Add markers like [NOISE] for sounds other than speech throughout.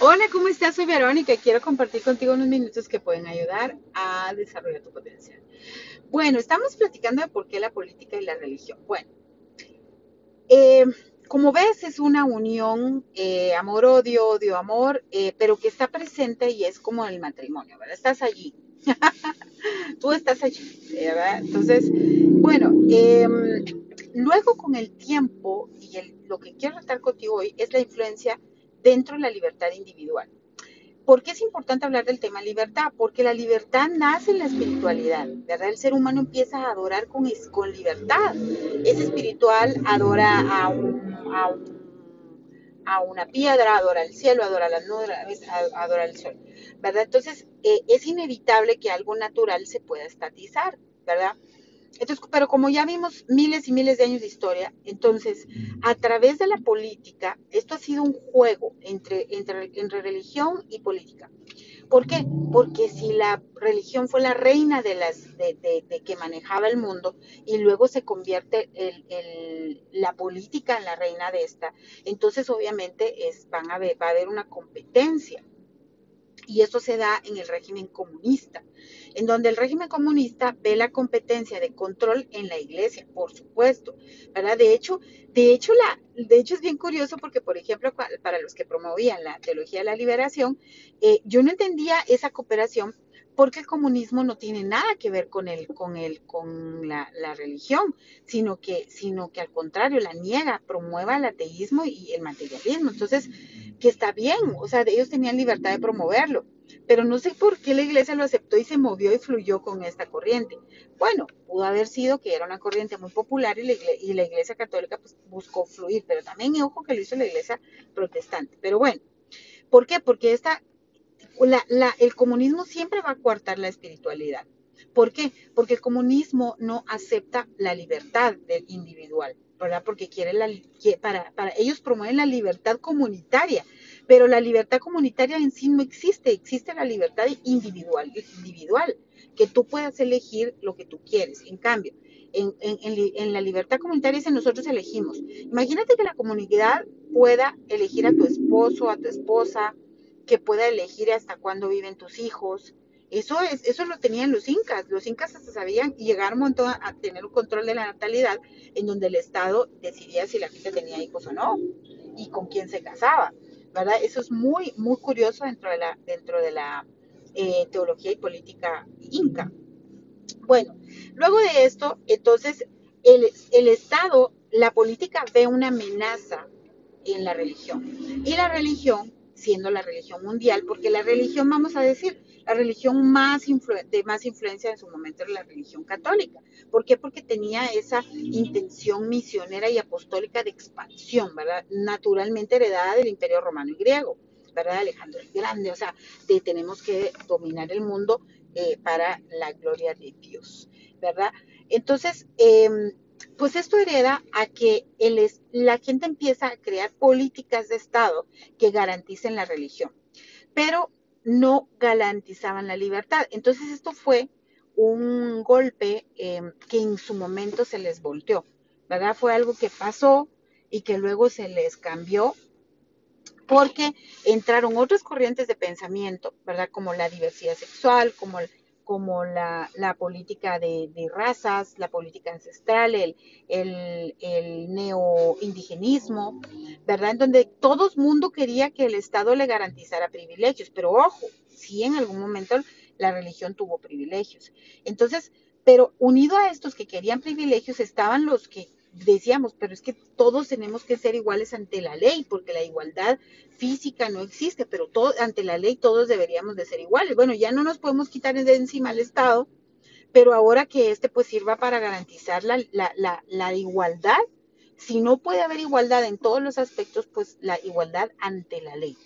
Hola, ¿cómo estás? Soy Verónica y quiero compartir contigo unos minutos que pueden ayudar a desarrollar tu potencial. Bueno, estamos platicando de por qué la política y la religión. Bueno, eh, como ves, es una unión eh, amor-odio, odio-amor, eh, pero que está presente y es como el matrimonio, ¿verdad? Estás allí. [LAUGHS] Tú estás allí, ¿verdad? Entonces, bueno, em, luego con el tiempo, y lo que quiero tratar contigo hoy es la influencia dentro de la libertad individual. ¿Por qué es importante hablar del tema libertad? Porque la libertad nace en la espiritualidad, ¿verdad? El ser humano empieza a adorar con, con libertad. Es espiritual, adora a, a, una piedra, adora el cielo, adora la nubes, adora el sol, ¿verdad? Entonces, eh, es inevitable que algo natural se pueda estatizar, ¿verdad? Entonces, pero como ya vimos miles y miles de años de historia, entonces, a través de la política, esto ha sido un juego entre, entre, entre religión y política. ¿Por qué? Porque si la religión fue la reina de las de, de, que manejaba el mundo y luego se convierte el, el, la política en la reina de esta, entonces obviamente es, van a ver, va a haber una competencia. Y esto se da en el régimen comunista en donde el régimen comunista ve la competencia de control en la iglesia, por supuesto, ¿verdad? De hecho, de hecho, la, de hecho es bien curioso porque, por ejemplo, para los que promovían la teología de la liberación, eh, yo no entendía esa cooperación porque el comunismo no tiene nada que ver con el, con el, con la, religión, sino que, sino que al contrario la niega, promueva el ateísmo y el materialismo. Entonces, que está bien, o sea, ellos tenían libertad de promoverlo pero no sé por qué la iglesia lo aceptó y se movió y fluyó con esta corriente. Bueno, pudo haber sido que era una corriente muy popular y la iglesia, católica pues, buscó fluir, pero también, ojo, que lo hizo la iglesia protestante. Pero bueno, ¿por qué? Porque esta, el comunismo siempre va a coartar la espiritualidad. ¿Por qué? Porque el comunismo no acepta la libertad del individual, ¿verdad? Porque quiere la, para, para ellos promueven la libertad comunitaria pero la libertad comunitaria en sí no existe, existe la libertad individual, individual, que tú puedas elegir lo que tú quieres. En cambio, en, la libertad comunitaria es nosotros elegimos. Imagínate que la comunidad pueda elegir a tu esposo, a tu esposa, que pueda elegir hasta cuándo viven tus hijos. Eso es, eso lo tenían los incas. Los incas hasta sabían y llegaron a, a tener un control de la natalidad en donde el Estado decidía si la gente tenía hijos o no y con quién se casaba. ¿verdad? Eso es muy, muy curioso dentro de la, dentro de la eh, teología y política inca. Bueno, luego de esto, entonces, el, el Estado, la política ve una amenaza en la religión. Y la religión, siendo la religión mundial, porque la religión, vamos a decir, la religión más de más influencia en su momento era la religión católica. ¿Por qué? Porque tenía esa intención misionera y apostólica de expansión, ¿verdad? Naturalmente heredada del imperio romano y griego, ¿verdad? Alejandro el Grande, o sea, de tenemos que dominar el mundo eh, para la gloria de Dios, ¿verdad? Entonces, em, pues esto hereda a que el, la gente empieza a crear políticas de Estado que garanticen la religión. Pero no garantizaban la libertad. Entonces esto fue un golpe em, que en su momento se les volteó, ¿verdad? Fue algo que pasó y que luego se les cambió porque entraron otras corrientes de pensamiento, ¿verdad? Como la diversidad sexual, como como la, política de, razas, la política ancestral, el, el, neoindigenismo, ¿verdad? En donde todo el mundo quería que el Estado le garantizara privilegios, pero ojo, sí en algún momento la religión tuvo privilegios. Entonces, pero unido a estos que querían privilegios estaban los que decíamos, pero es que todos tenemos que ser iguales ante la ley, porque la igualdad física no existe, pero ante la ley todos deberíamos de ser iguales. Bueno, ya no nos podemos quitar de encima al Estado, pero ahora que este pues sirva para garantizar la igualdad, si no puede haber igualdad en todos los aspectos, pues la igualdad ante la ley.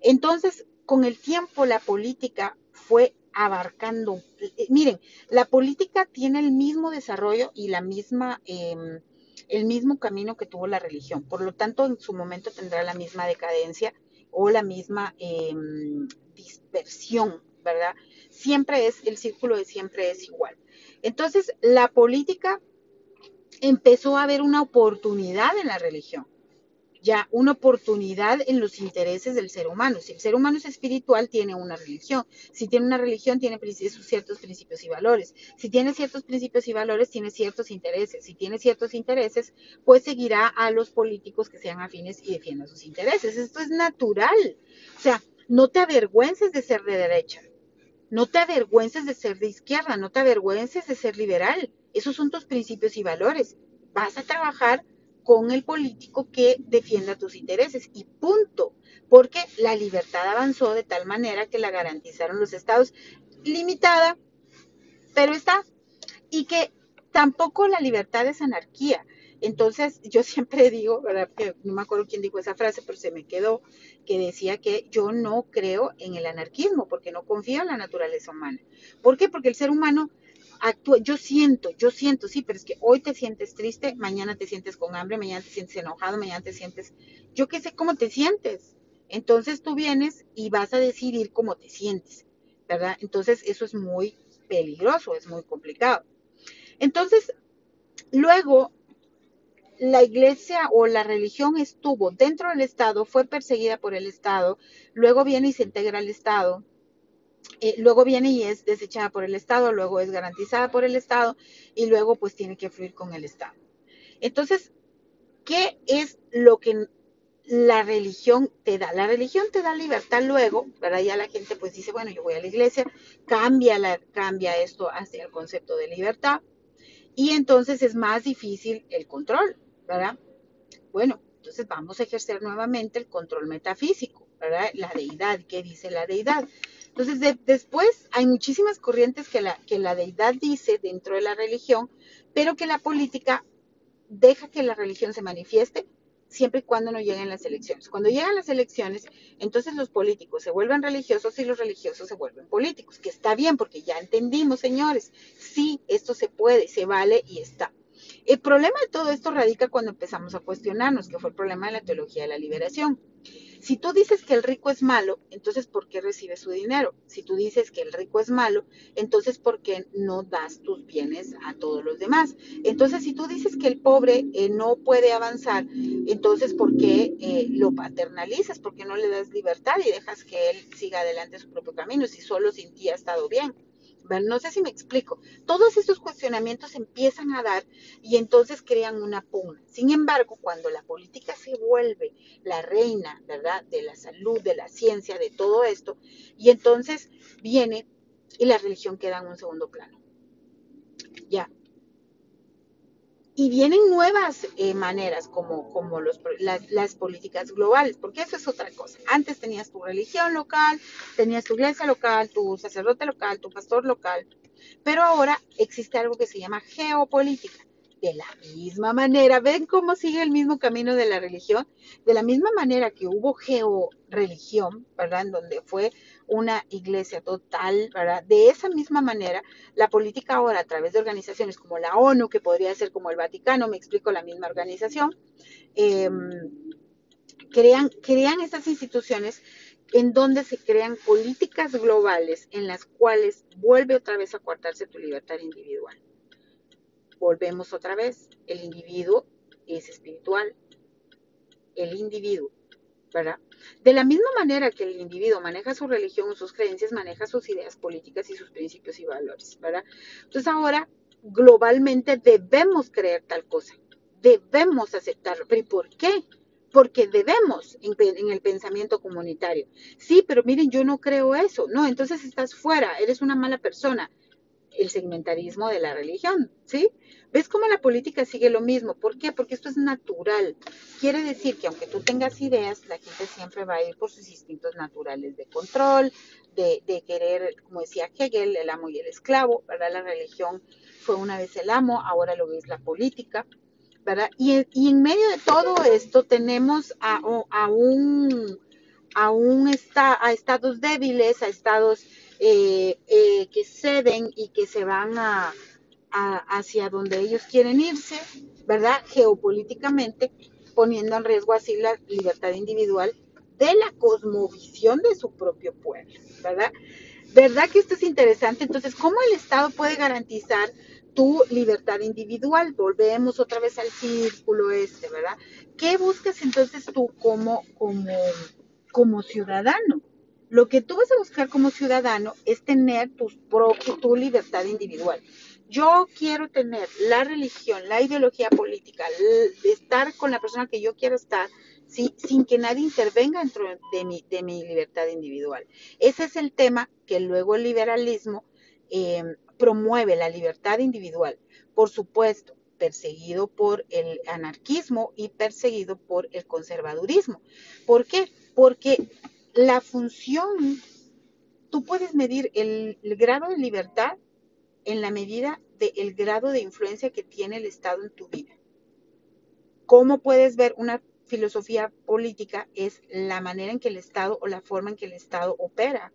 Entonces, con el tiempo la política fue abarcando. Eh, miren, la política tiene el mismo desarrollo y la misma, em, el mismo camino que tuvo la religión. Por lo tanto, en su momento tendrá la misma decadencia o la misma em, dispersión, ¿verdad? Siempre es, el círculo de siempre es igual. Entonces, la política empezó a ver una oportunidad en la religión. Ya una oportunidad en los intereses del ser humano. Si el ser humano es espiritual, tiene una religión. Si tiene una religión, tiene ciertos principios y valores. Si tiene ciertos principios y valores, tiene ciertos intereses. Si tiene ciertos intereses, pues seguirá a los políticos que sean afines y defiendan sus intereses. Esto es natural. O sea, no te avergüences de ser de derecha. No te avergüences de ser de izquierda. No te avergüences de ser liberal. Esos son tus principios y valores. Vas a trabajar con el político que defienda tus intereses y punto, porque la libertad avanzó de tal manera que la garantizaron los estados limitada, pero está, y que tampoco la libertad es anarquía. Entonces, yo siempre [LAUGHS] digo, no me acuerdo quién dijo esa frase, pero se me quedó, que decía que yo no creo en el anarquismo, porque no confío en la naturaleza humana. ¿Por qué? Porque el ser humano actúa, yo siento, yo siento, sí, pero es que hoy te sientes triste, mañana te sientes con hambre, mañana te sientes enojado, mañana te sientes, yo qué sé cómo te sientes. Entonces tú vienes y vas a decidir cómo te sientes, ¿verdad? Entonces eso es muy peligroso, es muy complicado. Entonces, luego la iglesia o la religión estuvo dentro del Estado, fue perseguida por el Estado, luego viene y se integra al Estado, eh, luego viene y es desechada por el Estado, luego es garantizada por el Estado y luego pues tiene que fluir con el Estado. Entonces, ¿qué es lo que la religión te da? La religión te da libertad luego, ¿verdad? Ya la gente pues dice, bueno, yo voy a la iglesia, cambia, la, cambia esto hacia el concepto de libertad y entonces es más difícil el control, ¿verdad? Bueno, entonces vamos a ejercer nuevamente el control metafísico, ¿verdad? La deidad, ¿qué dice la deidad? Entonces, después hay muchísimas corrientes que la, que la deidad dice dentro de la religión, pero que la política deja que la religión se manifieste siempre y cuando no lleguen las elecciones. Cuando llegan las elecciones, entonces los políticos se vuelven religiosos y los religiosos se vuelven políticos, que está bien porque ya entendimos, señores, sí, esto se puede, se vale y está. El problema de todo esto radica cuando empezamos a cuestionarnos, que fue el problema de la teología de la liberación. Si tú dices que el rico es malo, entonces ¿por qué recibes su dinero? Si tú dices que el rico es malo, entonces ¿por qué no das tus bienes a todos los demás? Entonces, si tú dices que el pobre eh, no puede avanzar, entonces ¿por qué eh, lo paternalizas? ¿Por qué no le das libertad y dejas que él siga adelante su propio camino si solo sin ti ha estado bien? No sé si me explico. Todos estos cuestionamientos empiezan a dar y entonces crean una pugna. Sin embargo, cuando la política se vuelve la reina, ¿verdad? De la salud, de la ciencia, de todo esto, y entonces viene y la religión queda en un segundo plano. Ya, y vienen nuevas eh, maneras como, como las, las, políticas globales, porque eso es otra cosa. Antes tenías tu religión local, tenías tu iglesia local, tu sacerdote local, tu pastor local, pero ahora existe algo que se llama geopolítica. De la misma manera, ven cómo sigue el mismo camino de la religión, de la misma manera que hubo georeligión, ¿verdad? En donde fue una iglesia total, ¿verdad? De esa misma manera, la política ahora a través de organizaciones como la ONU, que podría ser como el Vaticano, me explico, la misma organización, em, crean, crean estas instituciones en donde se crean políticas globales en las cuales vuelve otra vez a coartarse tu libertad individual. Volvemos otra vez, el individuo es espiritual, el individuo, ¿verdad? De la misma manera que el individuo maneja su religión sus creencias, maneja sus ideas políticas y sus principios y valores, ¿verdad? Entonces ahora, globalmente debemos creer tal cosa, debemos aceptarlo. ¿Pero por qué? Porque debemos en, el pensamiento comunitario. Sí, pero miren, yo no creo eso. No, entonces estás fuera, eres una mala persona. El segmentarismo de la religión, ¿sí? ¿Ves cómo la política sigue lo mismo? ¿Por qué? Porque esto es natural. Quiere decir que aunque tú tengas ideas, la gente siempre va a ir por sus instintos naturales de control, de, querer, como decía Hegel, el amo y el esclavo, ¿verdad? La religión fue una vez el amo, ahora lo es la política, ¿verdad? Y, en medio de todo esto tenemos a, un, a, un a estados débiles, a estados eh, eh, que ceden y que se van a hacia donde ellos quieren irse, ¿verdad? Geopolíticamente, poniendo en riesgo así la libertad individual de la cosmovisión de su propio pueblo, ¿verdad? ¿Verdad que esto es interesante? Entonces, ¿cómo el Estado puede garantizar tu libertad individual? Volvemos otra vez al círculo este, ¿verdad? ¿qué buscas entonces tú como, como, como ciudadano? Lo que tú vas a buscar como ciudadano es tener tu libertad individual. Yo quiero tener la religión, la ideología política, estar con la persona que yo quiero estar, sin que nadie intervenga dentro de mi, libertad individual. Ese es el tema que luego el liberalismo eh, promueve, la libertad individual. Por supuesto, perseguido por el anarquismo y perseguido por el conservadurismo. ¿Por qué? Porque la función, tú puedes medir el, grado de libertad en la medida del grado de influencia que tiene el Estado en tu vida. ¿Cómo puedes ver una filosofía política? Es la manera en que el Estado o la forma en que el Estado opera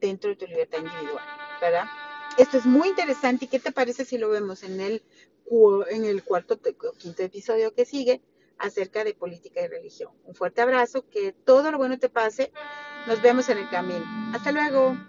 dentro de tu libertad individual, ¿verdad? Esto es muy interesante y ¿qué te parece si lo vemos en el, en el cuarto o quinto episodio que sigue acerca de política y religión? Un fuerte abrazo, que todo lo bueno te pase. Nos vemos en el camino. Hasta luego.